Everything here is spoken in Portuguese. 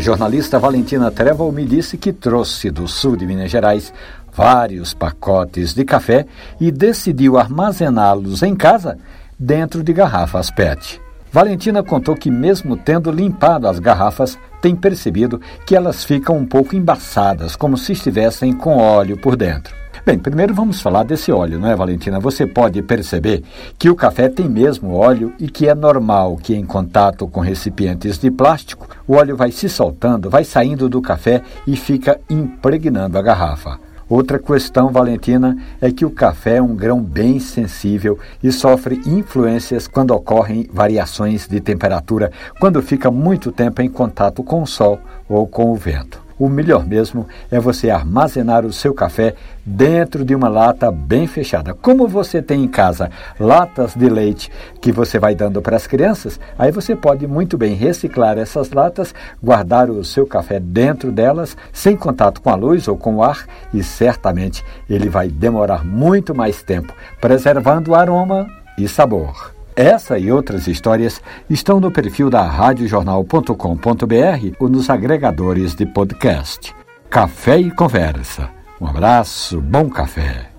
jornalista Valentina Trevor me disse que trouxe do sul de Minas Gerais vários pacotes de café e decidiu armazená-los em casa dentro de garrafas PET. Valentina contou que, mesmo tendo limpado as garrafas, tem percebido que elas ficam um pouco embaçadas, como se estivessem com óleo por dentro. Bem, primeiro vamos falar desse óleo, não é, Valentina? Você pode perceber que o café tem mesmo óleo e que é normal que, em contato com recipientes de plástico, o óleo vai se soltando, vai saindo do café e fica impregnando a garrafa. Outra questão, Valentina, é que o café é um grão bem sensível e sofre influências quando ocorrem variações de temperatura, quando fica muito tempo em contato com o sol ou com o vento. O melhor mesmo é você armazenar o seu café dentro de uma lata bem fechada. Como você tem em casa latas de leite que você vai dando para as crianças, aí você pode muito bem reciclar essas latas, guardar o seu café dentro delas, sem contato com a luz ou com o ar, e certamente ele vai demorar muito mais tempo, preservando o aroma e sabor. Essa e outras histórias estão no perfil da radiojornal.com.br ou nos agregadores de podcast. Café e Conversa. Um abraço, bom café.